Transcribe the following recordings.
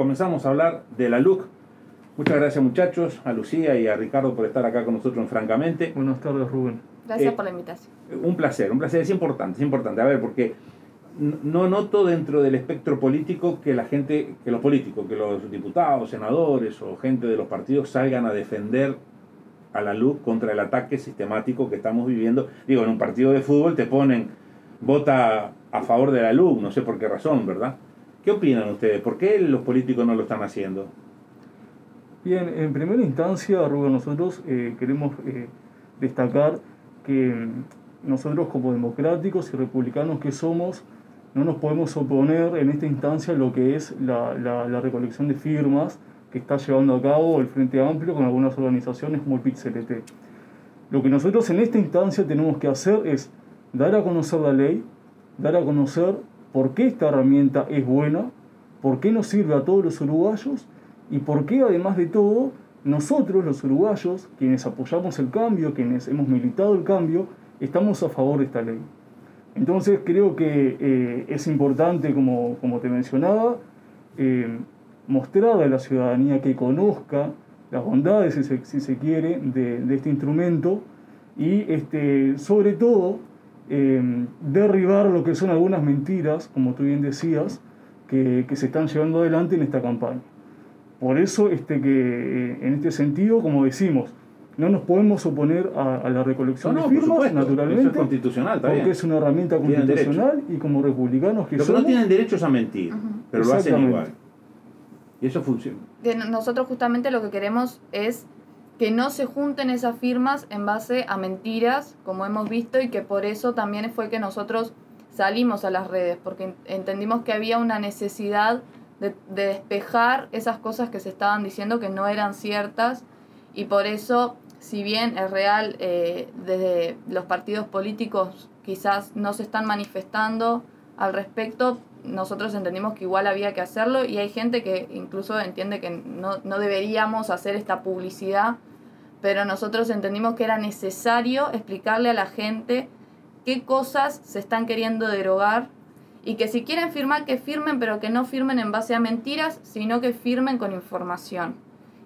comenzamos a hablar de la LUC. Muchas gracias muchachos, a Lucía y a Ricardo por estar acá con nosotros en Francamente. Buenas tardes Rubén. Gracias eh, por la invitación. Un placer, un placer, es importante, es importante. A ver, porque no noto dentro del espectro político que la gente, que los políticos, que los diputados, senadores o gente de los partidos salgan a defender a la luz contra el ataque sistemático que estamos viviendo. Digo, en un partido de fútbol te ponen, vota a favor de la luz, no sé por qué razón, ¿verdad? ¿Qué opinan ustedes? ¿Por qué los políticos no lo están haciendo? Bien, en primera instancia, Rubén, nosotros eh, queremos eh, destacar que mm, nosotros como democráticos y republicanos que somos, no nos podemos oponer en esta instancia a lo que es la, la, recolección de firmas que está llevando a cabo el Frente Amplio con algunas organizaciones como el PIT-CLT. Lo que nosotros en esta instancia tenemos que hacer es dar a conocer la ley, dar a conocer por qué esta herramienta es buena, por qué nos sirve a todos los uruguayos y por qué además de todo nosotros los uruguayos, quienes apoyamos el cambio, quienes hemos militado el cambio, estamos a favor de esta ley. Entonces creo que eh, es importante, como, como te mencionaba, eh, mostrar a la ciudadanía que conozca las bondades, si se, si se quiere, de, de, este instrumento y este, sobre todo eh, derribar lo que son algunas mentiras, como tú bien decías, que, que se están llevando adelante en esta campaña. Por eso este, que en este sentido, como decimos, no nos podemos oponer a, la recolección de firmas, naturalmente. es constitucional, porque es una herramienta constitucional y como republicanos que Lo que no tienen derechos a mentir, pero lo hacen igual. Y eso funciona. nosotros justamente lo que queremos es que no se junten esas firmas en base a mentiras, como hemos visto, y que por eso también fue que nosotros salimos a las redes, porque entendimos que había una necesidad de, de despejar esas cosas que se estaban diciendo que no eran ciertas, y por eso si bien es real, eh, desde los partidos políticos quizás no se están manifestando al respecto, nosotros entendimos que igual había que hacerlo y hay gente que incluso entiende que no, no deberíamos hacer esta publicidad, pero nosotros entendimos que era necesario explicarle a la gente qué cosas se están queriendo derogar y que si quieren firmar, que firmen, pero que no firmen en base a mentiras, sino que firmen con información.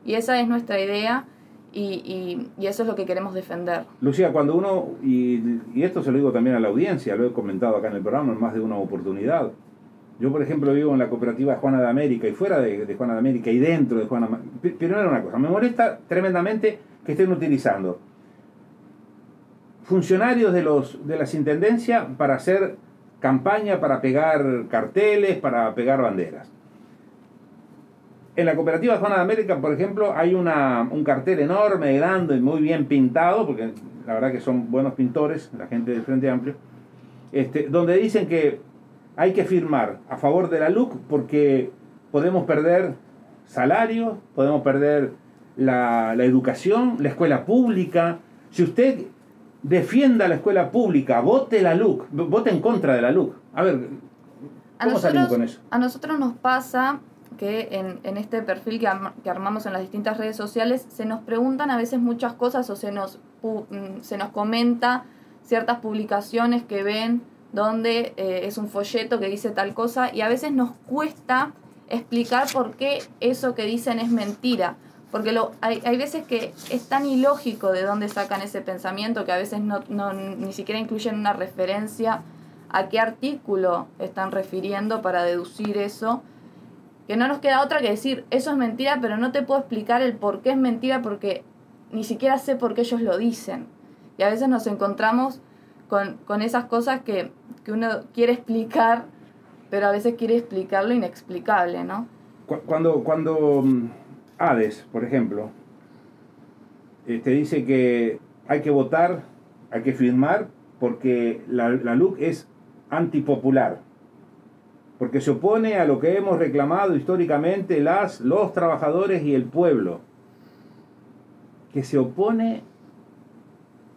Y esa es nuestra idea y, y, eso es lo que queremos defender. Lucía, cuando uno, y, y, esto se lo digo también a la audiencia, lo he comentado acá en el programa en más de una oportunidad. Yo, por ejemplo, vivo en la cooperativa Juana de América y fuera de, Juana de América y dentro de Juana de Pero era una cosa, me molesta tremendamente que estén utilizando funcionarios de, los, de las intendencias para hacer campaña, para pegar carteles, para pegar banderas. En la cooperativa Juana de América, por ejemplo, hay una, un cartel enorme, grande, muy bien pintado, porque la verdad que son buenos pintores, la gente del Frente Amplio, este, donde dicen que hay que firmar a favor de la LUC porque podemos perder salarios, podemos perder la, la educación, la escuela pública. Si usted defienda la escuela pública, vote la LUC, vote en contra de la LUC. A ver, ¿cómo salimos con eso? A nosotros nos pasa que en, en este perfil que, que, armamos en las distintas redes sociales se nos preguntan a veces muchas cosas o se nos, mm, se nos comenta ciertas publicaciones que ven donde eh, es un folleto que dice tal cosa y a veces nos cuesta explicar por qué eso que dicen es mentira. Porque lo, hay, hay veces que es tan ilógico de dónde sacan ese pensamiento que a veces no, no, ni siquiera incluyen una referencia a qué artículo están refiriendo para deducir eso que no nos queda otra que decir, eso es mentira, pero no te puedo explicar el por qué es mentira porque ni siquiera sé por qué ellos lo dicen. Y a veces nos encontramos con, esas cosas que, uno quiere explicar, pero a veces quiere explicar lo inexplicable, ¿no? Cuando, cuando mm, Hades, por ejemplo, eh, te dice que hay que votar, hay que firmar, porque la, la LUC es antipopular porque se opone a lo que hemos reclamado históricamente las, los trabajadores y el pueblo, que se opone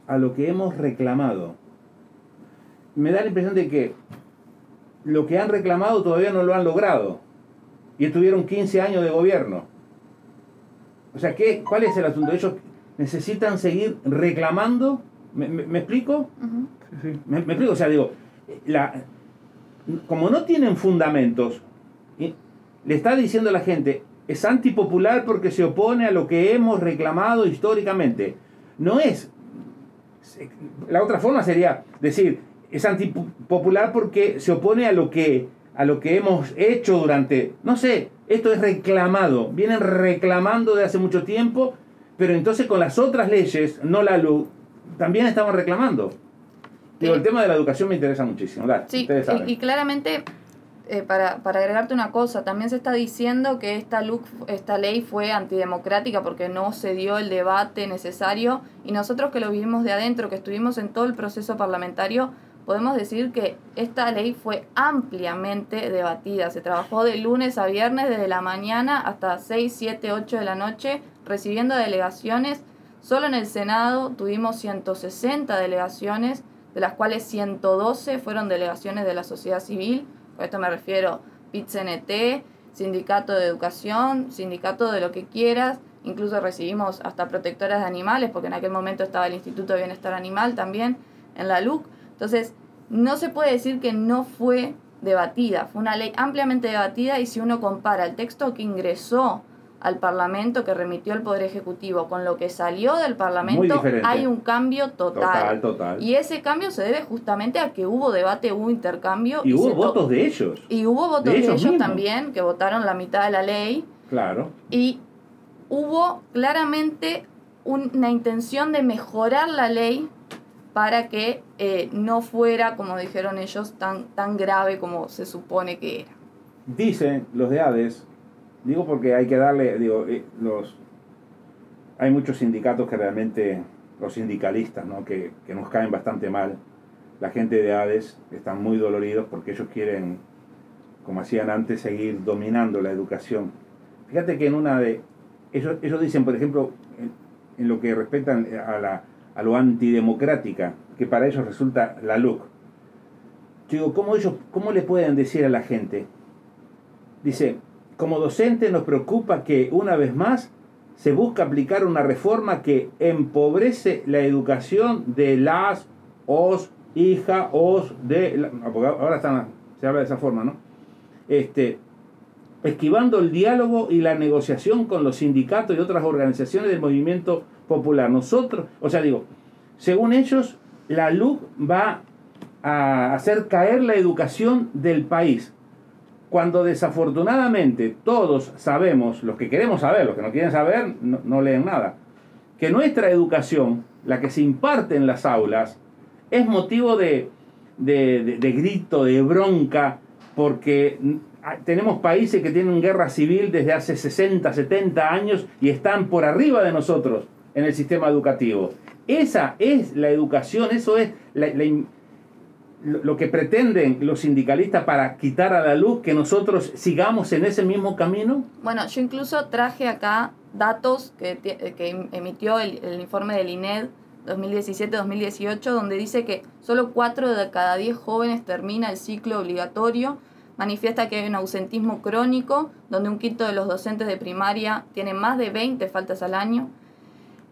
a lo que hemos reclamado. Me da la impresión de que lo que han reclamado todavía no lo han logrado y estuvieron 15 años de gobierno. O sea, ¿qué, ¿cuál es el asunto? Ellos necesitan seguir reclamando. ¿Me, me, explico? ¿Me, ¿Me, explico? O sea, digo, la, como no tienen fundamentos, le está diciendo a la gente, es antipopular porque se opone a lo que hemos reclamado históricamente. No es. La otra forma sería decir, es antipopular porque se opone a lo que a lo que hemos hecho durante, no sé, esto es reclamado, vienen reclamando de hace mucho tiempo, pero entonces con las otras leyes, no la luz, también estamos reclamando. Digo, el tema de la educación me interesa muchísimo. sí, y, claramente, eh, para, para, agregarte una cosa, también se está diciendo que esta, esta ley fue antidemocrática porque no se dio el debate necesario y nosotros que lo vivimos de adentro, que estuvimos en todo el proceso parlamentario, podemos decir que esta ley fue ampliamente debatida. Se trabajó de lunes a viernes, desde la mañana hasta 6, 7, 8 de la noche, recibiendo delegaciones. Solo en el Senado tuvimos 160 delegaciones, de las cuales 112 fueron delegaciones de la sociedad civil. Por esto me refiero PIT-CNT, Sindicato de Educación, Sindicato de lo que quieras. Incluso recibimos hasta protectoras de animales, porque en aquel momento estaba el Instituto de Bienestar Animal también en la LUC. Entonces, no se puede decir que no fue debatida, fue una ley ampliamente debatida y si uno compara el texto que ingresó al Parlamento, que remitió el Poder Ejecutivo, con lo que salió del Parlamento, hay un cambio total. total. Y ese cambio se debe justamente a que hubo debate, hubo intercambio. Y, hubo votos de ellos. Y hubo votos de, ellos, también, que votaron la mitad de la ley. Claro. Y hubo claramente una intención de mejorar la ley para que eh, no fuera, como dijeron ellos, tan, tan grave como se supone que era. Dicen los de Hades, digo porque hay que darle, digo, eh, los, hay muchos sindicatos que realmente, los sindicalistas, ¿no? que, que nos caen bastante mal. La gente de Hades están muy doloridos porque ellos quieren, como hacían antes, seguir dominando la educación. Fíjate que en una de, ellos, ellos dicen, por ejemplo, en, lo que respecta a la a lo antidemocrática, que para ellos resulta la LUC. Yo digo, ¿cómo, ellos, ¿cómo le pueden decir a la gente? Dice, como docente nos preocupa que una vez más se busca aplicar una reforma que empobrece la educación de las, os, hija, os, de... ahora están, se habla de esa forma, ¿no? Este, esquivando el diálogo y la negociación con los sindicatos y otras organizaciones del movimiento popular. Nosotros, o sea, digo, según ellos, la luz va a hacer caer la educación del país. Cuando desafortunadamente todos sabemos, los que queremos saber, los que no quieren saber, no, leen nada, que nuestra educación, la que se imparte en las aulas, es motivo de, de, de grito, de bronca, porque tenemos países que tienen guerra civil desde hace 60, 70 años y están por arriba de nosotros en el sistema educativo. Esa es la educación, eso es lo que pretenden los sindicalistas para quitar a la luz que nosotros sigamos en ese mismo camino. Bueno, yo incluso traje acá datos que, que emitió el, el informe del INED 2017-2018, donde dice que solo 4 de cada 10 jóvenes termina el ciclo obligatorio manifiesta que hay un ausentismo crónico, donde un quinto de los docentes de primaria tiene más de 20 faltas al año.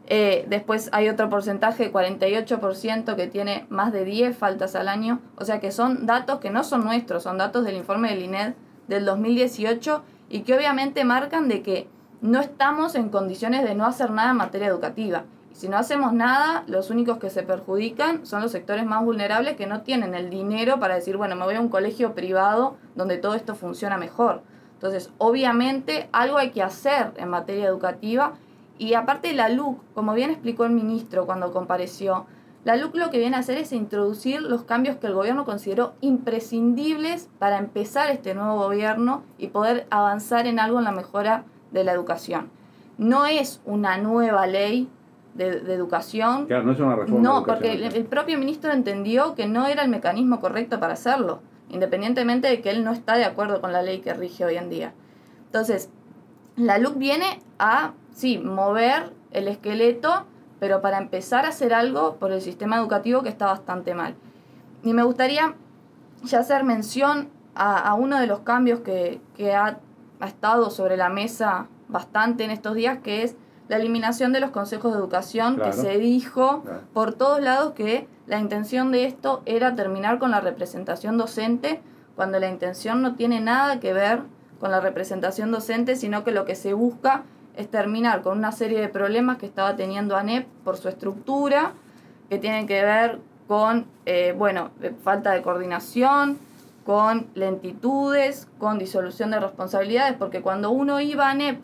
Eh, después hay otro porcentaje, 48%, que tiene más de 10 faltas al año. O sea que son datos que no son nuestros, son datos del informe del INED del 2018 y que obviamente marcan de que no estamos en condiciones de no hacer nada en materia educativa. Si no hacemos nada, los únicos que se perjudican son los sectores más vulnerables que no tienen el dinero para decir, bueno, me voy a un colegio privado donde todo esto funciona mejor. Entonces, obviamente, algo hay que hacer en materia educativa. Y aparte la LUC, como bien explicó el ministro cuando compareció, la LUC lo que viene a hacer es introducir los cambios que el gobierno consideró imprescindibles para empezar este nuevo gobierno y poder avanzar en algo en la mejora de la educación. No es una nueva ley, de, educación. Claro, no es una reforma. No, porque el, propio ministro entendió que no era el mecanismo correcto para hacerlo, independientemente de que él no está de acuerdo con la ley que rige hoy en día. Entonces, la LUC viene a, sí, mover el esqueleto, pero para empezar a hacer algo por el sistema educativo que está bastante mal. Y me gustaría ya hacer mención a, uno de los cambios que, ha, ha estado sobre la mesa bastante en estos días, que es la eliminación de los consejos de educación, que se dijo por todos lados que la intención de esto era terminar con la representación docente, cuando la intención no tiene nada que ver con la representación docente, sino que lo que se busca es terminar con una serie de problemas que estaba teniendo ANEP por su estructura, que tienen que ver con, eh, bueno, falta de coordinación, con lentitudes, con disolución de responsabilidades, porque cuando uno iba a ANEP,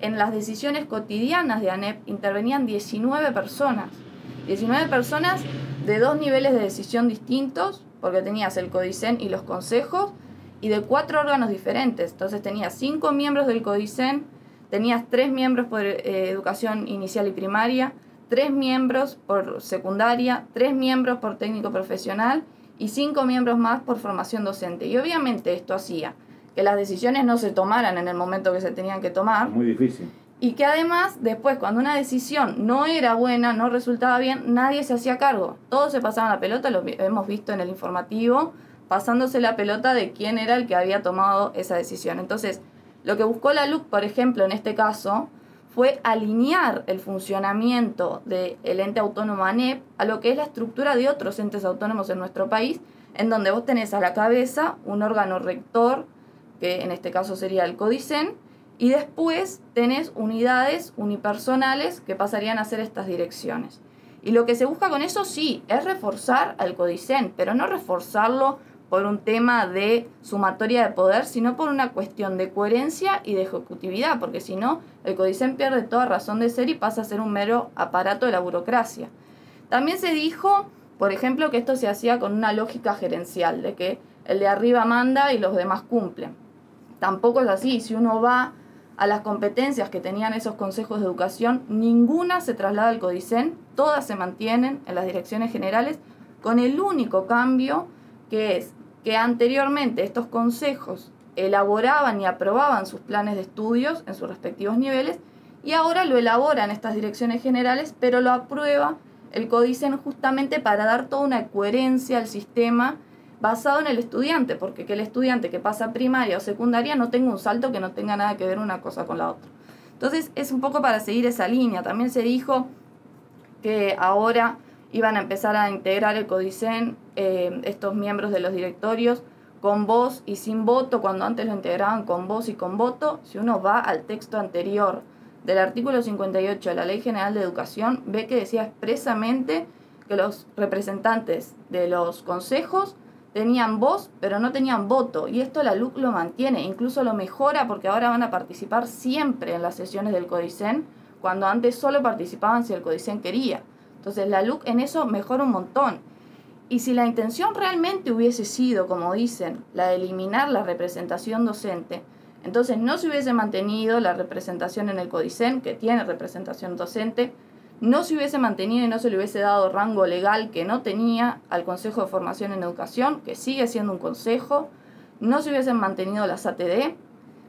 en las decisiones cotidianas de ANEP intervenían 19 personas. 19 personas de dos niveles de decisión distintos, porque tenías el CODICEN y los consejos, y de cuatro órganos diferentes. Entonces tenías cinco miembros del CODICEN, tenías tres miembros por eh, educación inicial y primaria, tres miembros por secundaria, tres miembros por técnico profesional y cinco miembros más por formación docente. Y obviamente esto hacía que las decisiones no se tomaran en el momento que se tenían que tomar. Muy difícil. Y que además, después, cuando una decisión no era buena, no resultaba bien, nadie se hacía cargo. Todos se pasaban la pelota, lo hemos visto en el informativo, pasándose la pelota de quién era el que había tomado esa decisión. Entonces, lo que buscó la LUC, por ejemplo, en este caso, fue alinear el funcionamiento del ente autónomo ANEP a lo que es la estructura de otros entes autónomos en nuestro país, en donde vos tenés a la cabeza un órgano rector, que en este caso sería el CODICEN, y después tenés unidades unipersonales que pasarían a ser estas direcciones. Y lo que se busca con eso sí, es reforzar al CODICEN, pero no reforzarlo por un tema de sumatoria de poder, sino por una cuestión de coherencia y de ejecutividad, porque si no, el Codicen pierde toda razón de ser y pasa a ser un mero aparato de la burocracia. También se dijo, por ejemplo, que esto se hacía con una lógica gerencial, de que el de arriba manda y los demás cumplen. Tampoco es así, si uno va a las competencias que tenían esos consejos de educación, ninguna se traslada al Codicen, todas se mantienen en las direcciones generales, con el único cambio que es que anteriormente estos consejos elaboraban y aprobaban sus planes de estudios en sus respectivos niveles y ahora lo elaboran estas direcciones generales, pero lo aprueba el CODICEN justamente para dar toda una coherencia al sistema basado en el estudiante, porque que el estudiante que pasa primaria o secundaria no tenga un salto que no tenga nada que ver una cosa con la otra. Entonces es un poco para seguir esa línea. También se dijo que ahora iban a empezar a integrar el CODICEN, eh, estos miembros de los directorios, con voz y sin voto, cuando antes lo integraban con voz y con voto. Si uno va al texto anterior del artículo 58 de la Ley General de Educación, ve que decía expresamente que los representantes de los consejos tenían voz, pero no tenían voto. Y esto la LUC lo mantiene, incluso lo mejora porque ahora van a participar siempre en las sesiones del CODICEN, cuando antes solo participaban si el CODICEN quería. Entonces la LUC en eso mejora un montón. Y si la intención realmente hubiese sido, como dicen, la de eliminar la representación docente, entonces no se hubiese mantenido la representación en el CODICEN, que tiene representación docente, no se hubiese mantenido y no se le hubiese dado rango legal que no tenía al Consejo de Formación en Educación, que sigue siendo un consejo, no se hubiesen mantenido las ATD,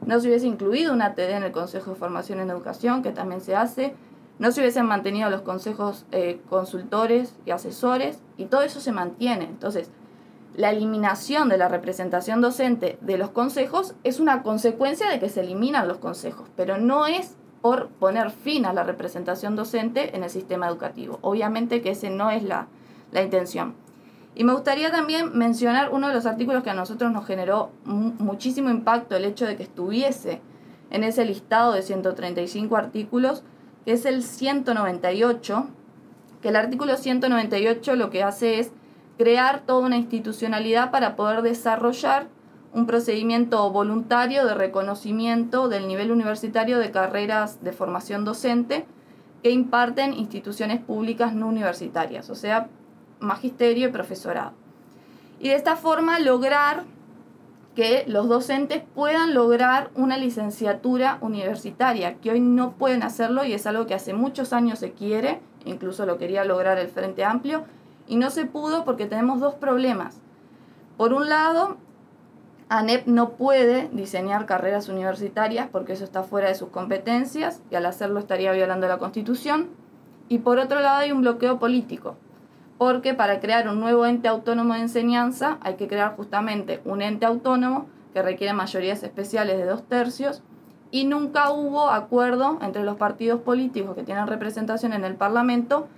no se hubiese incluido una ATD en el Consejo de Formación en Educación, que también se hace, no se hubiesen mantenido los consejos eh, consultores y asesores, y todo eso se mantiene. Entonces, la eliminación de la representación docente de los consejos es una consecuencia de que se eliminan los consejos, pero no es por poner fin a la representación docente en el sistema educativo. Obviamente que ese no es la, la intención. Y me gustaría también mencionar uno de los artículos que a nosotros nos generó muchísimo impacto, el hecho de que estuviese en ese listado de 135 artículos, que es el 198, que el artículo 198 lo que hace es crear toda una institucionalidad para poder desarrollar un procedimiento voluntario de reconocimiento del nivel universitario de carreras de formación docente que imparten instituciones públicas no universitarias, o sea, magisterio y profesorado. Y de esta forma lograr que los docentes puedan lograr una licenciatura universitaria, que hoy no pueden hacerlo y es algo que hace muchos años se quiere, incluso lo quería lograr el Frente Amplio, y no se pudo porque tenemos dos problemas. Por un lado, ANEP no puede diseñar carreras universitarias porque eso está fuera de sus competencias y al hacerlo estaría violando la Constitución. Y por otro lado hay un bloqueo político porque para crear un nuevo ente autónomo de enseñanza hay que crear justamente un ente autónomo que requiere mayorías especiales de dos tercios y nunca hubo acuerdo entre los partidos políticos que tienen representación en el Parlamento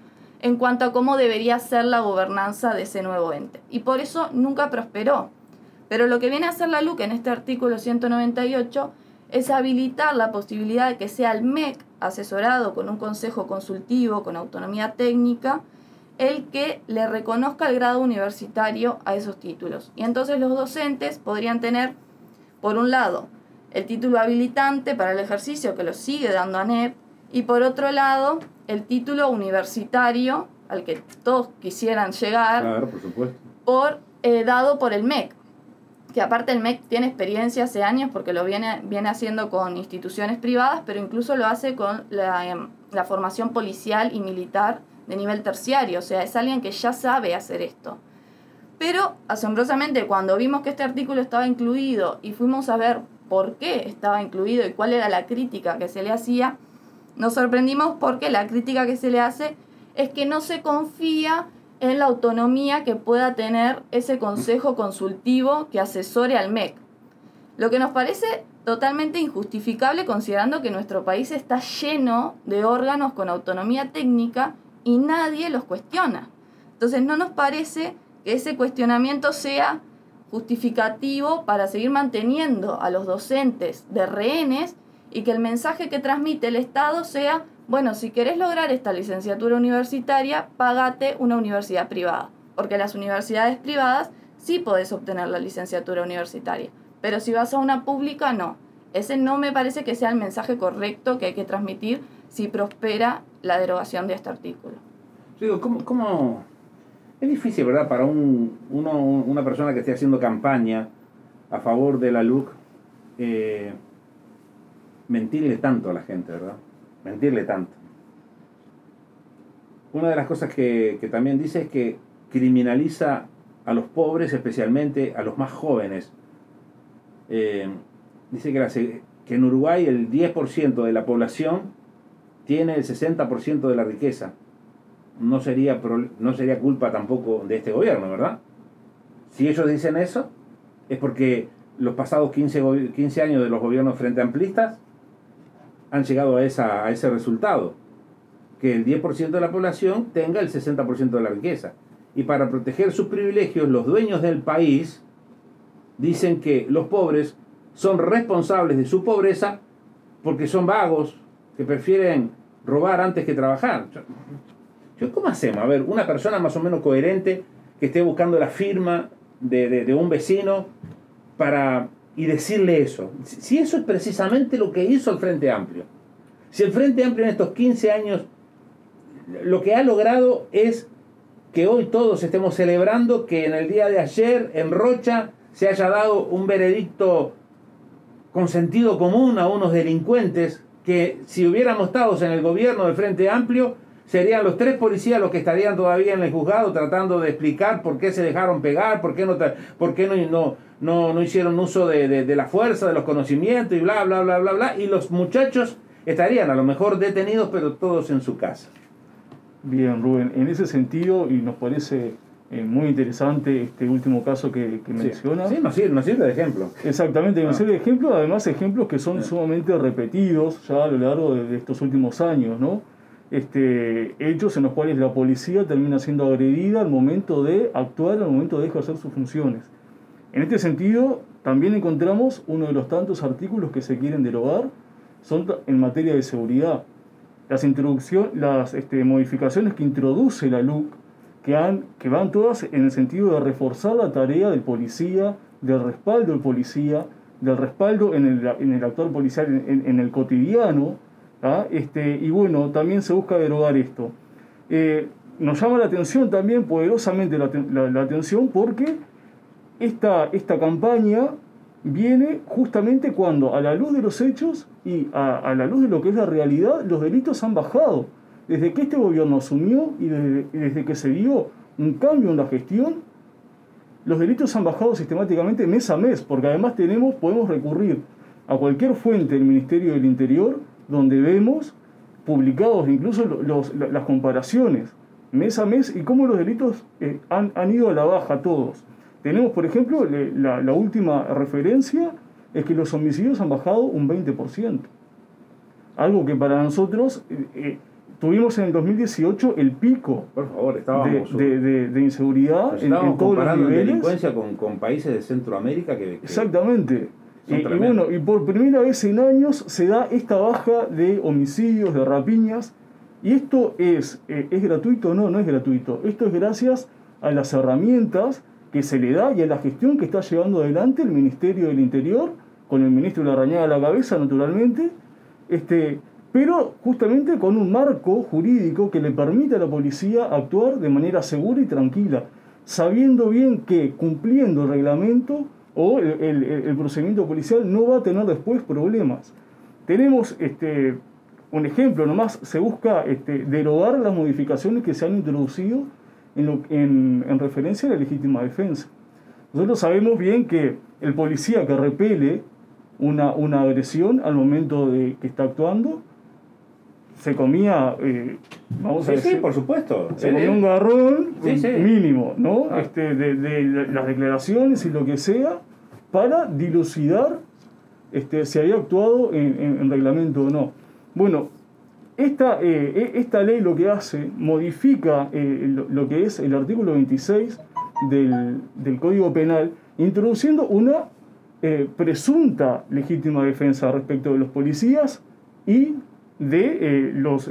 en cuanto a cómo debería ser la gobernanza de ese nuevo ente. Y por eso nunca prosperó, Pero lo que viene a hacer la LUC en este artículo 198 es habilitar la posibilidad de que sea el MEC, asesorado con un consejo consultivo con autonomía técnica, el que le reconozca el grado universitario a esos títulos. Y entonces los docentes podrían tener, por un lado, el título habilitante para el ejercicio que lo sigue dando ANEP, y por otro lado, el título universitario al que todos quisieran llegar, por, eh, dado por el MEC que aparte el MEC tiene experiencia hace años porque lo viene, viene haciendo con instituciones privadas, pero incluso lo hace con la, em, la, formación policial y militar de nivel terciario, o sea, es alguien que ya sabe hacer esto. Pero asombrosamente cuando vimos que este artículo estaba incluido y fuimos a ver por qué estaba incluido y cuál era la crítica que se le hacía, nos sorprendimos porque la crítica que se le hace es que no se confía en la autonomía que pueda tener ese consejo consultivo que asesore al MEC. Lo que nos parece totalmente injustificable considerando que nuestro país está lleno de órganos con autonomía técnica y nadie los cuestiona. Entonces no nos parece que ese cuestionamiento sea justificativo para seguir manteniendo a los docentes de rehenes y que el mensaje que transmite el Estado sea bueno, si querés lograr esta licenciatura universitaria, pagate una universidad privada, porque las universidades privadas sí podés obtener la licenciatura universitaria, pero si vas a una pública, no. Ese no me parece que sea el mensaje correcto que hay que transmitir si prospera la derogación de este artículo. digo, ¿cómo, cómo... Es difícil, ¿verdad? Para un, uno, una persona que esté haciendo campaña a favor de la LUC, eh, mentirle tanto a la gente, ¿verdad? Mentirle tanto. Una de las cosas que, también dice es que criminaliza a los pobres, especialmente a los más jóvenes. Eh, dice que, que en Uruguay el 10% de la población tiene el 60% de la riqueza. No sería, no sería culpa tampoco de este gobierno, ¿verdad? Si ellos dicen eso, es porque los pasados 15, 15 años de los gobiernos frente amplistas han llegado a, esa, a ese resultado, que el 10% de la población tenga el 60% de la riqueza. Y para proteger sus privilegios, los dueños del país dicen que los pobres son responsables de su pobreza porque son vagos, que prefieren robar antes que trabajar. ¿Cómo hacemos? A ver, una persona más o menos coherente que esté buscando la firma de, de un vecino para y decirle eso. Si eso es precisamente lo que hizo el Frente Amplio. Si el Frente Amplio en estos 15 años lo que ha logrado es que hoy todos estemos celebrando que en el día de ayer en Rocha se haya dado un veredicto con sentido común a unos delincuentes que si hubiéramos estado en el gobierno del Frente Amplio serían los tres policías los que estarían todavía en el juzgado tratando de explicar por qué se dejaron pegar, por qué no, por qué no, no, no, hicieron uso de, la fuerza, de los conocimientos y bla, bla, bla, bla, bla. Y los muchachos estarían a lo mejor detenidos, pero todos en su casa. Bien, Rubén, en ese sentido, y nos parece eh, muy interesante este último caso que, que menciona. Sí, nos sirve, de ejemplo. Exactamente, nos ah. sirve de ejemplo, además ejemplos que son sumamente repetidos ya a lo largo de, de estos últimos años, ¿no? Este, hechos en los cuales la policía termina siendo agredida al momento de actuar, al momento de ejercer sus funciones. En este sentido, también encontramos uno de los tantos artículos que se quieren derogar, son en materia de seguridad. Las, introducción, las este, modificaciones que introduce la LUC, que, han, que van todas en el sentido de reforzar la tarea del policía, del respaldo del policía, del respaldo en el, en el actuar policial, en, en el cotidiano, ¿ah? Este, y bueno, también se busca derogar esto. Eh, nos llama la atención también, poderosamente la, atención, porque esta, esta campaña viene justamente cuando a la luz de los hechos y a, la luz de lo que es la realidad, los delitos han bajado. Desde que este gobierno asumió y desde, desde que se dio un cambio en la gestión, los delitos han bajado sistemáticamente mes a mes, porque además tenemos, podemos recurrir a cualquier fuente del Ministerio del Interior donde vemos publicados incluso los, las comparaciones mes a mes y cómo los delitos eh, han, ido a la baja todos. Tenemos, por ejemplo, la, última referencia es que los homicidios han bajado un 20%. Algo que para nosotros, eh, eh, tuvimos en el 2018 el pico Por favor, de, estábamos... de- de- de inseguridad en, todos los niveles. delincuencia con, con países de Centroamérica que... que- Exactamente. Son Y, bueno, y por primera vez en años se da esta baja de homicidios, de rapiñas. Y esto es, eh, ¿es gratuito? No, no es gratuito. Esto es gracias a las herramientas que se le da y a la gestión que está llevando adelante el Ministerio del Interior, con el ministro Larrañaga a la cabeza, naturalmente, este, pero justamente con un marco jurídico que le permite a la policía actuar de manera segura y tranquila, sabiendo bien que cumpliendo el reglamento o el, procedimiento policial no va a tener después problemas. Tenemos este, un ejemplo, nomás se busca este, derogar las modificaciones que se han introducido en, lo- en referencia a la legítima defensa. Nosotros sabemos bien que el policía que repele una, una agresión al momento de que está actuando, se comía, eh, vamos a Sí, sí, por supuesto. se él- un garrón Sí, mínimo, ¿no? Ah. Este, de, de las declaraciones y lo que sea, para dilucidar este, si había actuado en, en- en reglamento o no. Bueno, esta, eh, e- esta ley lo que hace, modifica eh, lo, lo que es el artículo 26 del, del Código Penal, introduciendo una eh, presunta legítima defensa respecto de los policías y de eh, los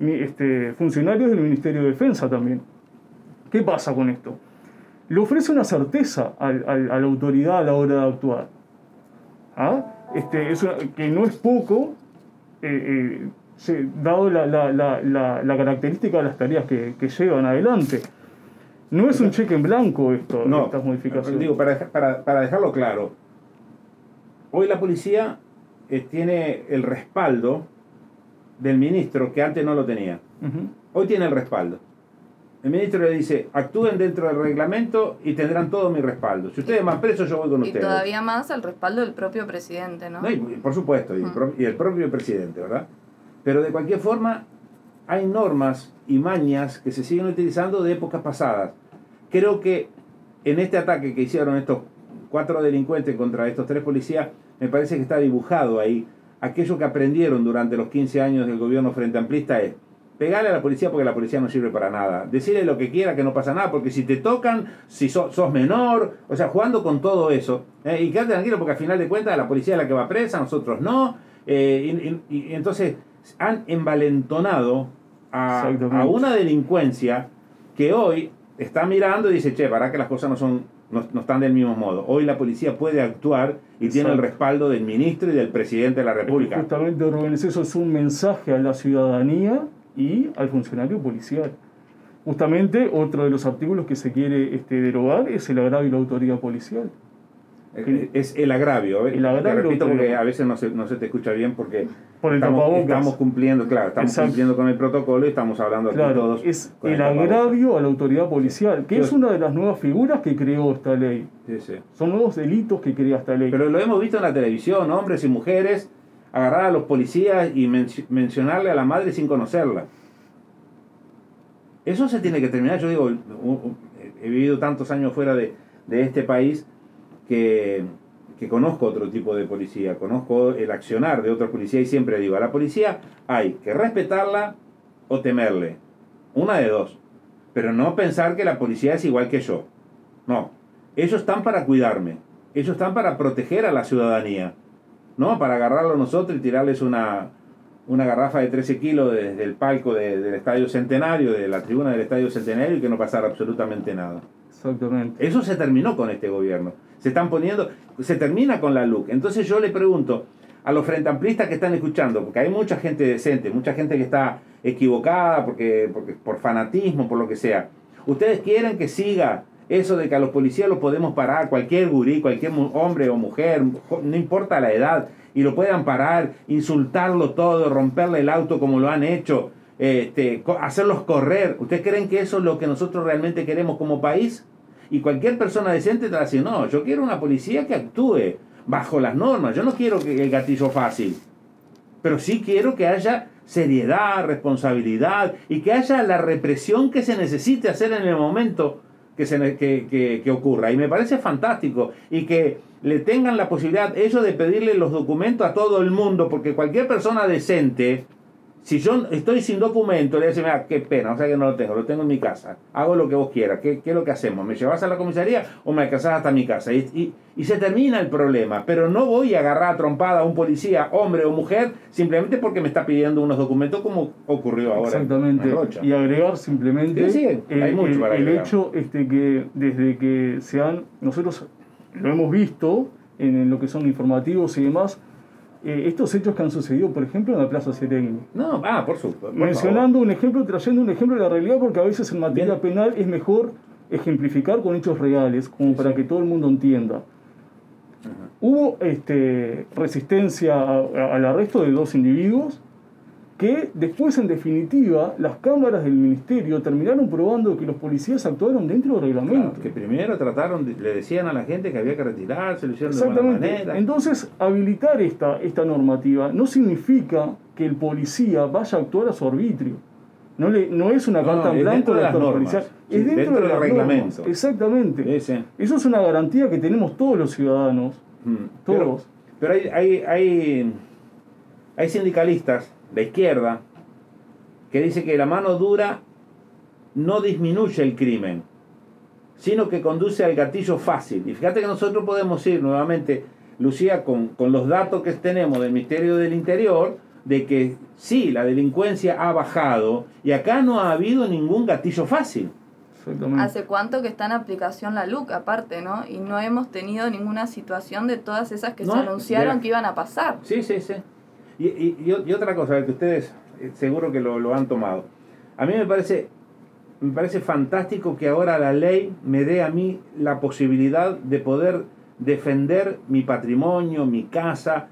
este, funcionarios del Ministerio de Defensa también. ¿Qué pasa con esto? Le ofrece una certeza a la autoridad a la hora de actuar. ¿Ah? Este, es una- que no es poco, eh, eh, dado la, la- la- la- la característica de las tareas que, que llevan adelante. No es un cheque en blanco esto, No, estas modificaciones. digo, para, deja- para, para dejarlo claro, hoy la policía eh, tiene el respaldo del ministro que antes no lo tenía. Hoy tiene el respaldo. El ministro le dice, actúen dentro del reglamento y tendrán todo mi respaldo. Si ustedes van presos, yo voy con Y ustedes. todavía más al respaldo del propio presidente, ¿no? No, y por supuesto, y el, y el propio presidente, ¿verdad? Pero de cualquier forma, hay normas y mañas que se siguen utilizando de épocas pasadas. Creo que en este ataque que hicieron estos cuatro delincuentes contra estos tres policías, me parece que está dibujado ahí. Aquello que aprendieron durante los 15 años del gobierno frente amplista es pegarle a la policía porque la policía no sirve para nada. Decirle lo que quiera que no pasa nada, porque si te tocan, si so- sos menor, o sea, jugando con todo eso. ¿eh? y quédate tranquilo porque al final de cuentas la policía es la que va presa, nosotros no. eh, y, y- y entonces han envalentonado a, a una delincuencia que hoy está mirando y dice, che, para que las cosas no son no, no están del mismo modo. Hoy la policía puede actuar y tiene el respaldo del ministro y del presidente de la República. justamente, Rubén, eso es un mensaje a la ciudadanía y al funcionario policial. Justamente, otro de los artículos que se quiere este, derogar es el agravio de la autoridad policial. Es el agravio. El agravio Te repito porque a veces no se, no se te escucha bien porque Por el estamos, estamos cumpliendo, claro, estamos Exacto. cumpliendo con el protocolo y estamos hablando aquí todos. es el agravio a la autoridad policial, que es una de las nuevas figuras que creó esta ley. Sí, sí. Son nuevos delitos que crea esta ley. Pero lo hemos visto en la televisión, hombres y mujeres agarrar a los policías y men- mencionarle a la madre sin conocerla. Eso se tiene que terminar. Yo digo, he vivido tantos años fuera de, de este país que, que conozco otro tipo de policía, conozco el accionar de otra policía y siempre digo, a la policía hay que respetarla o temerle. Una de dos. Pero no pensar que la policía es igual que yo. No. Ellos están para cuidarme. Ellos están para proteger a la ciudadanía. No para agarrarlo nosotros y tirarles una, una garrafa de 13 kilos desde el palco de- del Estadio Centenario, de la tribuna del Estadio Centenario y que no pasara absolutamente nada. Exactamente. Eso se terminó con este gobierno. Se están poniendo, se termina con la LUC. Entonces yo le pregunto a los frentamplistas que están escuchando, porque hay mucha gente decente, mucha gente que está equivocada porque, porque por fanatismo, por lo que sea. ¿Ustedes quieren que siga eso de que a los policías los podemos parar, cualquier gurí, cualquier hombre o mujer, no importa la edad, y lo puedan parar, insultarlo todo, romperle el auto como lo han hecho, este, hacerlos correr? ¿Ustedes creen que eso es lo que nosotros realmente queremos como país? Y cualquier persona decente te va a decir, no, yo quiero una policía que actúe bajo las normas, yo no quiero que el gatillo fácil, pero sí quiero que haya seriedad, responsabilidad y que haya la represión que se necesite hacer en el momento que, se, que, que- que ocurra. Y me parece fantástico y que le tengan la posibilidad ellos de pedirle los documentos a todo el mundo, porque cualquier persona decente Si yo estoy sin documento, le dice, mira, qué pena, o sea que no lo tengo, lo tengo en mi casa. Hago lo que vos quieras. ¿Qué, qué es lo que hacemos? ¿Me llevas a la comisaría o me alcanzás hasta mi casa? Y, y, y, se termina el problema. Pero no voy a agarrar a trompada a un policía, hombre o mujer, simplemente porque me está pidiendo unos documentos como ocurrió ahora. Exactamente. y agregar simplemente sí, sí, el, hay mucho el- para el hecho este, que desde que se han, nosotros lo hemos visto en, en lo que son informativos y demás, eh, estos hechos que han sucedido, por ejemplo, en la Plaza Seregni. No, ah, por supuesto. Mencionando un ejemplo, trayendo un ejemplo de la realidad, porque a veces en materia Bien. penal es mejor ejemplificar con hechos reales, como para que todo el mundo entienda. Hubo este, resistencia a- a- al arresto de dos individuos que después, en definitiva, las cámaras del ministerio terminaron probando que los policías actuaron dentro del reglamento. Claro, que primero trataron, de- le decían a la gente que había que retirarse, lo hicieron de buena Exactamente. manera. Entonces, habilitar esta, esta normativa no significa que el policía vaya a actuar a su arbitrio. No, le, no es una No, carta en blanco dentro de normas. policial. Sí, es dentro, dentro de del reglamento. normas. Exactamente. Eso es una garantía que tenemos todos los ciudadanos. Mm, Pero, Todos. pero hay, hay, hay, hay sindicalistas de izquierda que dicen que la mano dura no disminuye el crimen, sino que conduce al gatillo fácil. Y fíjate que nosotros podemos ir nuevamente, Lucía, con, con los datos que tenemos del Ministerio del Interior, de que sí, la delincuencia ha bajado y acá no ha habido ningún gatillo fácil. Exactamente. ¿Hace cuánto que está en aplicación la LUC aparte, no? Y no hemos tenido ninguna situación de todas esas que No, se anunciaron la- que iban a pasar. Sí, sí, sí. Y, y, otra cosa, que ustedes eh, seguro que lo, lo han tomado. A mí me parece, me parece fantástico que ahora la ley me dé a mí la posibilidad de poder defender mi patrimonio, mi casa,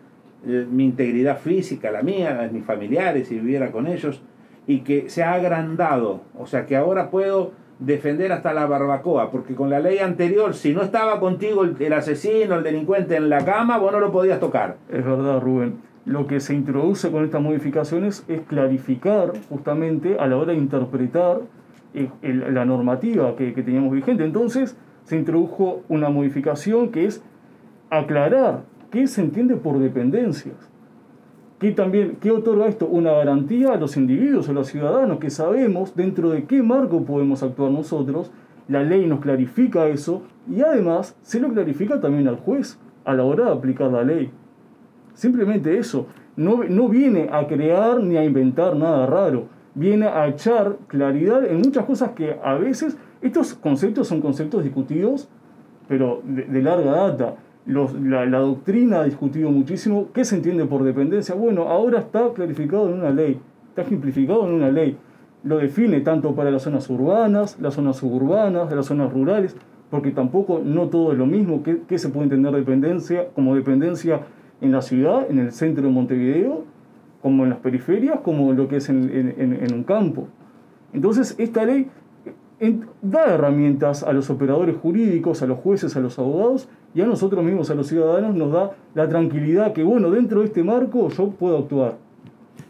eh, mi integridad física, la mía, la de mis familiares, si viviera con ellos, y que se ha agrandado. O sea, que ahora puedo defender hasta la barbacoa, porque con la ley anterior, si no estaba contigo el, el asesino, el delincuente en la cama, vos no lo podías tocar. Es verdad, Rubén. Lo que se introduce con estas modificaciones es clarificar justamente a la hora de interpretar eh, la normativa que, que teníamos vigente. Entonces se introdujo una modificación que es aclarar qué se entiende por dependencias. ¿Qué, también, ¿Qué otorga esto? Una garantía a los individuos, a los ciudadanos, que sabemos dentro de qué marco podemos actuar nosotros. La ley nos clarifica eso y además se lo clarifica también al juez a la hora de aplicar la ley. Simplemente eso. No, no viene a crear ni a inventar nada raro. Viene a echar claridad en muchas cosas que a veces estos conceptos son conceptos discutidos, pero de, larga data. La, doctrina ha discutido muchísimo. ¿Qué se entiende por dependencia? Bueno, ahora está clarificado en una ley, está ejemplificado en una ley. Lo define tanto para las zonas urbanas, las zonas suburbanas, las zonas rurales, porque tampoco no todo es lo mismo. ¿Qué, qué se puede entender dependencia como dependencia en la ciudad, en el centro de Montevideo, como en las periferias, como lo que es en, en- un campo? Entonces, esta ley en- da herramientas a los operadores jurídicos, a los jueces, a los abogados y a nosotros mismos, a los ciudadanos, nos da la tranquilidad que, bueno, dentro de este marco yo puedo actuar.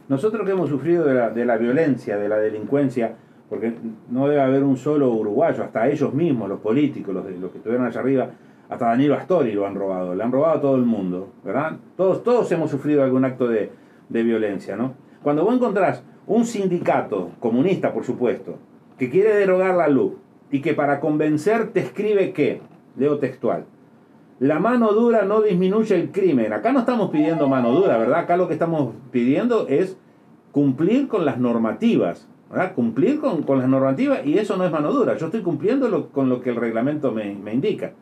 Nosotros que hemos sufrido de la, violencia, de la delincuencia, porque no debe haber un solo uruguayo, hasta ellos mismos, los políticos, los que estuvieron allá arriba, hasta Danilo Astori lo han robado, le han robado a todo el mundo, ¿verdad? Todos, todos hemos sufrido algún acto de, de violencia, ¿no? Cuando vos encontrás un sindicato, comunista por supuesto, que quiere derogar la luz y que para convencer te escribe que, leo textual, la mano dura no disminuye el crimen. Acá no estamos pidiendo mano dura, ¿verdad? Acá lo que estamos pidiendo es cumplir con las normativas, ¿verdad? Cumplir con, con las normativas y eso no es mano dura. Yo estoy cumpliendo con lo que el reglamento me, me indica.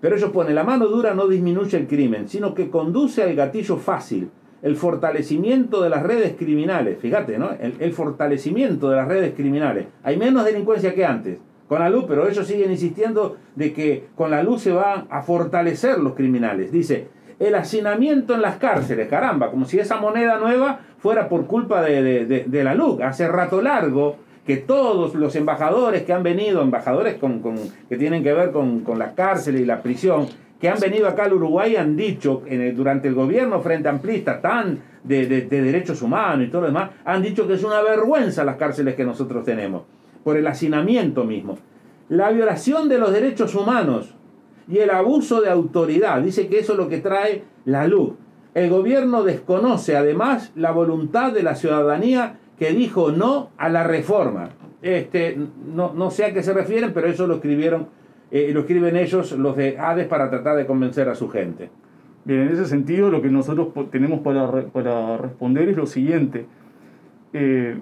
Pero ellos ponen, la mano dura no disminuye el crimen, sino que conduce al gatillo fácil, el fortalecimiento de las redes criminales. Fíjate, ¿no? El, fortalecimiento de las redes criminales. Hay menos delincuencia que antes con la luz, pero ellos siguen insistiendo de que con la luz se van a fortalecer los criminales. Dice, el hacinamiento en las cárceles, caramba, como si esa moneda nueva fuera por culpa de, de- de- de la luz. Hace rato largo que todos los embajadores que han venido, embajadores con, que tienen que ver con, las cárceles y la prisión, que han venido acá al Uruguay han dicho durante el gobierno frente amplista tan de- de derechos humanos y todo lo demás, han dicho que es una vergüenza las cárceles que nosotros tenemos, por el hacinamiento mismo. La violación de los derechos humanos y el abuso de autoridad, dice que eso es lo que trae la luz. El gobierno desconoce además la voluntad de la ciudadanía que dijo no a la reforma. Este, no, no sé a qué se refieren, pero eso lo escribieron, eh, lo escriben ellos, los de Hades, para tratar de convencer a su gente. Bien, en ese sentido lo que nosotros tenemos para, para responder es lo siguiente. Eh,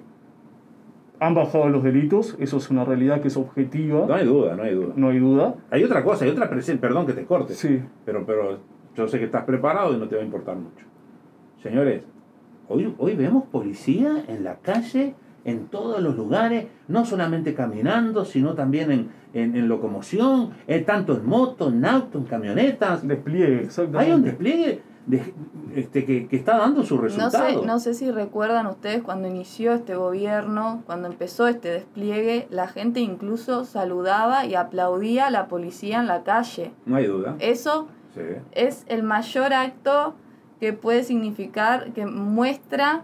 han bajado los delitos, eso es una realidad que es objetiva, No hay duda, no hay duda. no hay duda. Hay otra cosa, hay otra presencia, perdón que te corte, Sí, pero, pero yo sé que estás preparado y no te va a importar mucho. Señores, hoy, hoy vemos policía en la calle, en todos los lugares, no solamente caminando, sino también en, en, en locomoción, eh, tanto en moto, en auto, en camionetas. despliegue, exactamente. Hay un despliegue de- este, que, que está dando su No resultado. sé, no sé si recuerdan ustedes cuando inició este gobierno, cuando empezó este despliegue, la gente incluso saludaba y aplaudía a la policía en la calle. No hay duda. Eso Sí. es el mayor acto que puede significar, que muestra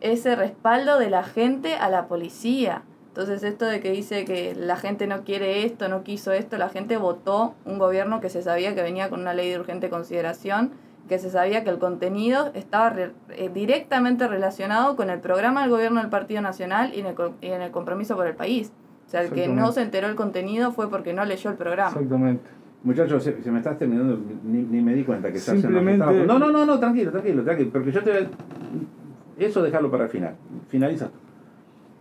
ese respaldo de la gente a la policía. Entonces esto de que dice que la gente no quiere esto, no quiso esto, la gente votó un gobierno que se sabía que venía con una ley de urgente consideración, que se sabía que el contenido estaba re- eh, directamente relacionado con el programa del gobierno del Partido Nacional y en el, co- y en el compromiso por el país. O sea, el que no se enteró el contenido fue porque no leyó el programa. Exactamente. Muchachos, se, se me estás terminando, ni, ni me di cuenta que estás Simplemente- en No, no, no, no, tranquilo, tranquilo, tranquilo, porque yo te voy a- Eso dejarlo para el final, finaliza.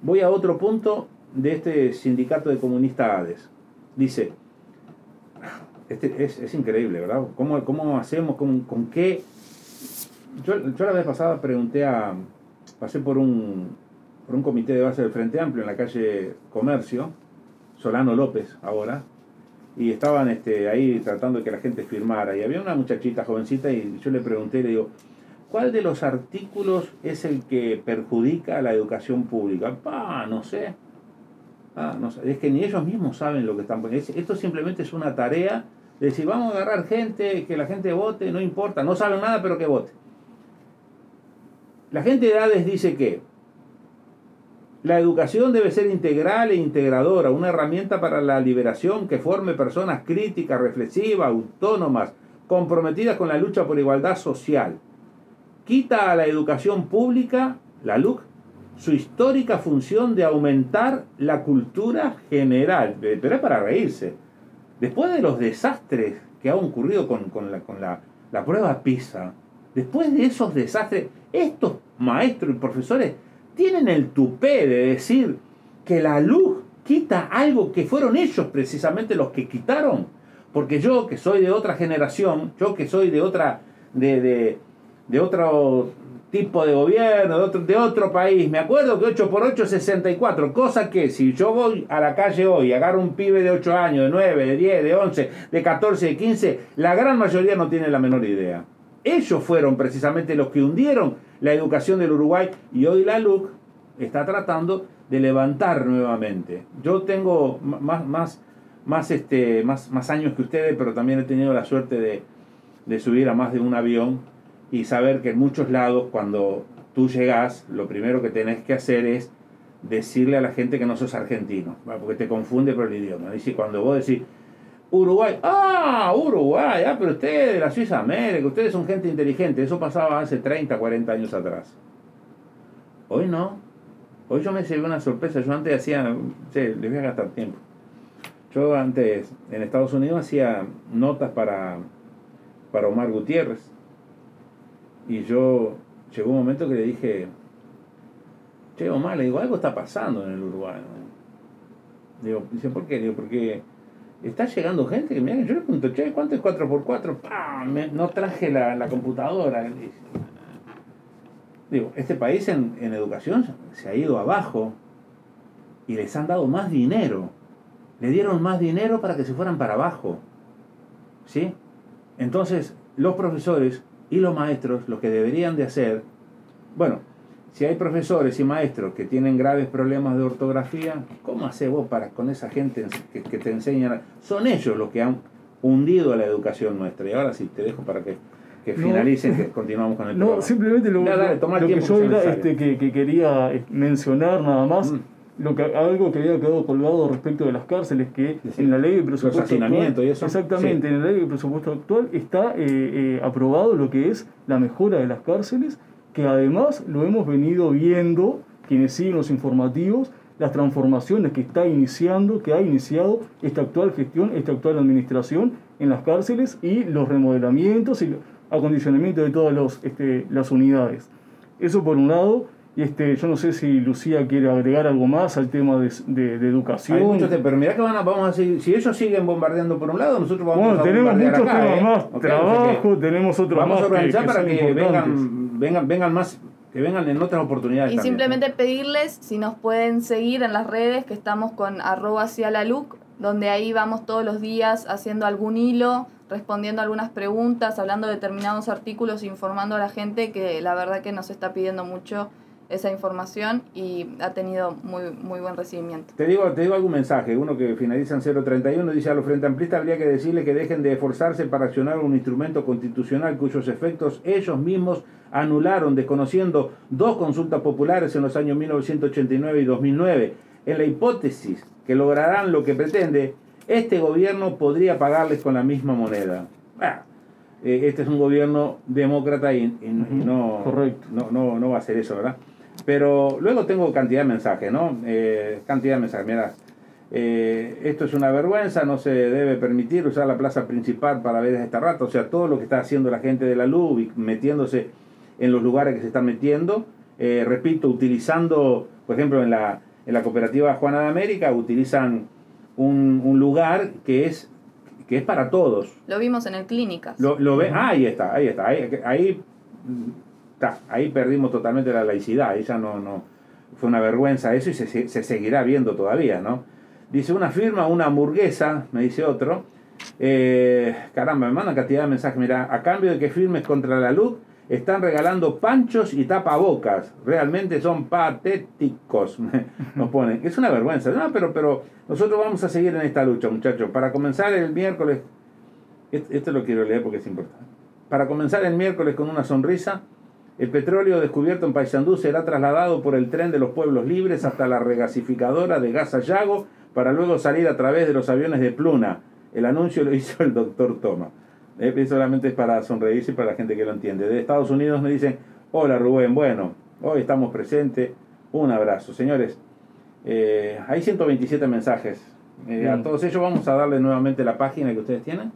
Voy a otro punto de este sindicato de comunistas ADES. Dice, este es, es increíble, ¿verdad? ¿Cómo, cómo hacemos, con, con qué? Yo, yo la vez pasada pregunté a, pasé por un, por un comité de base del Frente Amplio en la calle Comercio, Solano López ahora, y estaban este, ahí tratando de que la gente firmara. Y había una muchachita jovencita y yo le pregunté, le digo, ¿cuál de los artículos es el que perjudica a la educación pública? Pa, no sé. Ah, no sé. Es que ni ellos mismos saben lo que están poniendo. Es- Esto simplemente es una tarea de decir, vamos a agarrar gente, que la gente vote, no importa, no saben nada, pero que vote. La gente de edades dice que la educación debe ser integral e integradora, una herramienta para la liberación que forme personas críticas, reflexivas, autónomas, comprometidas con la lucha por igualdad social. Quita a la educación pública, la LUC, su histórica función de aumentar la cultura general. Pero es para reírse. Después de los desastres que han ocurrido con, con la, con la, la prueba PISA, después de esos desastres, estos maestros y profesores tienen el tupé de decir que la luz quita algo que fueron ellos precisamente los que quitaron. Porque yo que soy de otra generación, yo que soy de otra, de, de, otro tipo de gobierno, de otro, de otro país, me acuerdo que 8 por 8 es 64, cosa que si yo voy a la calle hoy agarro un pibe de 8 años, de 9, de 10, de 11, de 14, de 15, la gran mayoría no tiene la menor idea. Ellos fueron precisamente los que hundieron la educación del Uruguay y hoy la LUC está tratando de levantar nuevamente. Yo tengo más, más, más, este, más, más años que ustedes, pero también he tenido la suerte de, de subir a más de un avión y saber que en muchos lados cuando tú llegas, lo primero que tenés que hacer es decirle a la gente que no sos argentino, porque te confunde por el idioma. Dice, cuando vos decís, Uruguay, ah, Uruguay, ah, pero ustedes de la Suiza América, ustedes son gente inteligente, eso pasaba hace 30, 40 años atrás. Hoy no, hoy yo me llevé una sorpresa, yo antes hacía, sí, les voy a gastar tiempo. Yo antes en Estados Unidos hacía notas para, para Omar Gutiérrez y yo llegó un momento que le dije, che Omar, le digo, algo está pasando en el Uruguay. Digo, dice, ¿por qué? Digo, porque está llegando gente que, mira, yo le pregunto, che, ¿cuánto es 4x4? ¡Pam! No traje la, la computadora. Digo, este país en, en educación se ha ido abajo y les han dado más dinero. Le dieron más dinero para que se fueran para abajo. ¿Sí? Entonces, los profesores y los maestros lo que deberían de hacer, bueno, si hay profesores y maestros que tienen graves problemas de ortografía, ¿cómo haces vos para con esa gente que, que te enseñan? Son ellos los que han hundido a la educación nuestra. Y ahora sí, te dejo para que, que No. finalicen, que continuamos con el No, programa. simplemente lo, toma el lo que yo era, este, que, que quería eh, mencionar nada más Mm. lo que, algo que había quedado colgado respecto de las cárceles, que en la ley de presupuesto actual, y eso. exactamente, en la ley de presupuesto actual está eh, eh, aprobado lo que es la mejora de las cárceles, que además lo hemos venido viendo quienes siguen los informativos, las transformaciones que está iniciando, que ha iniciado esta actual gestión, esta actual administración en las cárceles y los remodelamientos y acondicionamiento de todas este, las unidades. Eso por un lado, este, yo no sé si Lucía quiere agregar algo más al tema de, de, educación. pero mirá que van a, vamos a seguir, si ellos siguen bombardeando por un lado, nosotros vamos bueno, a tenemos muchos temas ¿eh? más, trabajo, tenemos otros vamos más. Vamos a organizar para que vengan, vengan, vengan más que vengan en otras oportunidades. Y simplemente pedirles si nos pueden seguir en las redes, que estamos con arroba hacia la look, donde ahí vamos todos los días haciendo algún hilo, respondiendo algunas preguntas, hablando de determinados artículos, informando a la gente que la verdad que nos está pidiendo mucho esa información y ha tenido muy, muy buen recibimiento. Te digo, te digo algún mensaje, uno que finaliza en 031 dice a los frente amplistas habría que decirle que dejen de esforzarse para accionar un instrumento constitucional cuyos efectos ellos mismos anularon desconociendo dos consultas populares en los años 1989 y 2009. En la hipótesis que lograrán lo que pretende, este gobierno podría pagarles con la misma moneda. Eh, este es un gobierno demócrata y, no, no, no, no, va a ser eso, ¿verdad? Pero luego tengo cantidad de mensajes, ¿no? Eh, cantidad de mensajes, mira. Eh, esto es una vergüenza, no se debe permitir usar la plaza principal para ver esta rata. O sea, todo lo que está haciendo la gente de la LUB, metiéndose en los lugares que se están metiendo. repito, utilizando, por ejemplo, en la, en la cooperativa Juana de América, utilizan un, lugar que es, que es para todos. Lo vimos en el Clínicas. Lo, lo ve, ah, ahí está, ahí está. Ahí, ahí, ahí perdimos totalmente la laicidad. Ya no, no, fue una vergüenza eso y se, se seguirá viendo todavía, ¿no? Dice una firma, una hamburguesa, me dice otro. Eh, caramba, me mandan cantidad de mensajes. Mira, a cambio de que firmes contra la luz, están regalando panchos y tapabocas. Realmente son patéticos, nos ponen. Es una vergüenza. No, pero, pero nosotros vamos a seguir en esta lucha, muchachos. Para comenzar el miércoles, esto lo quiero leer porque es importante. Para comenzar el miércoles con una sonrisa, el petróleo descubierto en Paysandú será trasladado por el tren de los pueblos libres hasta la regasificadora de gas Yago para luego salir a través de los aviones de Pluna. El anuncio lo hizo el doctor Toma. Eh, solamente es para sonreírse y para la gente que lo entiende. De Estados Unidos me dicen, hola Rubén, bueno, hoy estamos presentes, un abrazo. Señores, eh, hay 127 mensajes. Eh, a todos ellos vamos a darle nuevamente la página que ustedes tienen.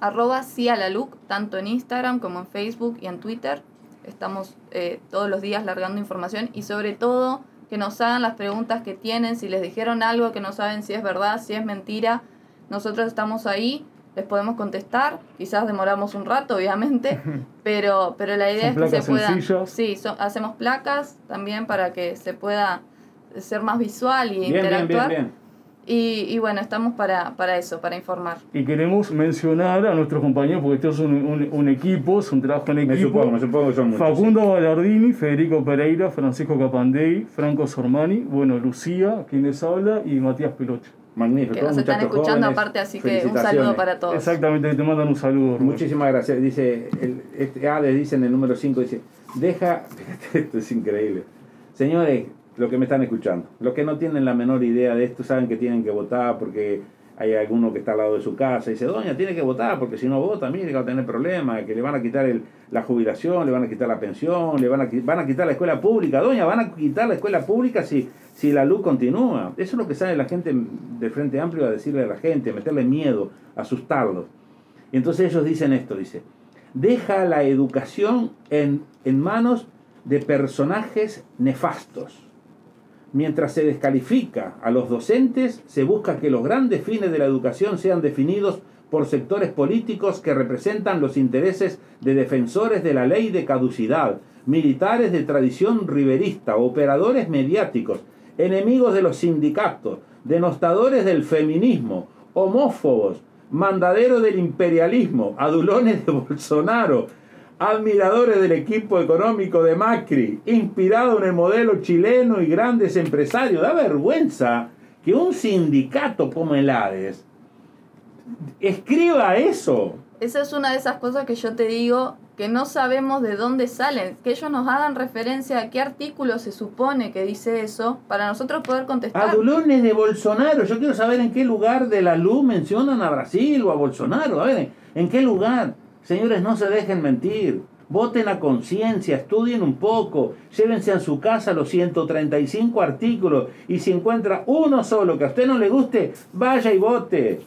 Arroba sí a la look, tanto en Instagram como en Facebook y en Twitter. Estamos eh, todos los días largando información y sobre todo que nos hagan las preguntas que tienen, si les dijeron algo que no saben si es verdad, si es mentira. Nosotros estamos ahí les podemos contestar, quizás demoramos un rato, obviamente, pero, pero la idea es que se pueda... Sí, hacemos placas también para que se pueda ser más visual y interactuar. Bien, bien, y, y, bueno, estamos para, para eso, para informar. Y queremos mencionar a nuestros compañeros, porque esto es un, un, equipo, es un trabajo en equipo. Me supongo, me supongo que son muchos. Facundo Ballardini, Federico Pereira, Francisco Capandei, Franco Sormani, bueno, Lucía, quien les habla, y Matías Peloche. Magnífico. Que nos están escuchando aparte, así que un saludo para todos. Exactamente, te mandan un saludo. Muchísimas gracias. Dice, el, este, ah, le dice en el número 5, dice, deja, esto es increíble. Señores, lo que me están escuchando, los que no tienen la menor idea de esto saben que tienen que votar porque hay alguno que está al lado de su casa y dice, doña, tiene que votar porque si no vota, mire va a tener problemas, que le van a quitar el, la jubilación, le van a quitar la pensión, le van a, van a quitar la escuela pública. Doña, van a quitar la escuela pública si, si la luz continúa. Eso es lo que sabe la gente de Frente Amplio a decirle a la gente, meterle miedo, asustarlos. Y entonces ellos dicen esto, dice, deja la educación en, en manos de personajes nefastos Mientras se descalifica a los docentes, se busca que los grandes fines de la educación sean definidos por sectores políticos que representan los intereses de defensores de la ley de caducidad, militares de tradición riverista, operadores mediáticos, enemigos de los sindicatos, denostadores del feminismo, homófobos, mandaderos del imperialismo, adulones de Bolsonaro, admiradores del equipo económico de Macri, inspirado en el modelo chileno y grandes empresarios. Da vergüenza que un sindicato como el ADES escriba eso. Esa es una de esas cosas que yo te digo, que no sabemos de dónde salen, que ellos nos hagan referencia a qué artículo se supone que dice eso, para nosotros poder contestar. Adulones de Bolsonaro, yo quiero saber en qué lugar de la luz mencionan a Brasil o a Bolsonaro, a ver, ¿en qué lugar? Señores, no se dejen mentir. Voten a conciencia, estudien un poco, llévense a su casa los 135 artículos y si encuentra uno solo que a usted no le guste, vaya y vote.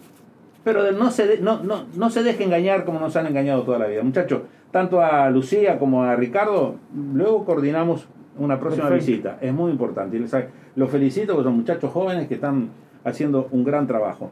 Pero no se, de- no, no, no se deje engañar como nos han engañado toda la vida. Muchachos, tanto a Lucía como a Ricardo, luego coordinamos una próxima Perfecto. visita. Es muy importante. Y les- Los felicito porque son muchachos jóvenes que están haciendo un gran trabajo.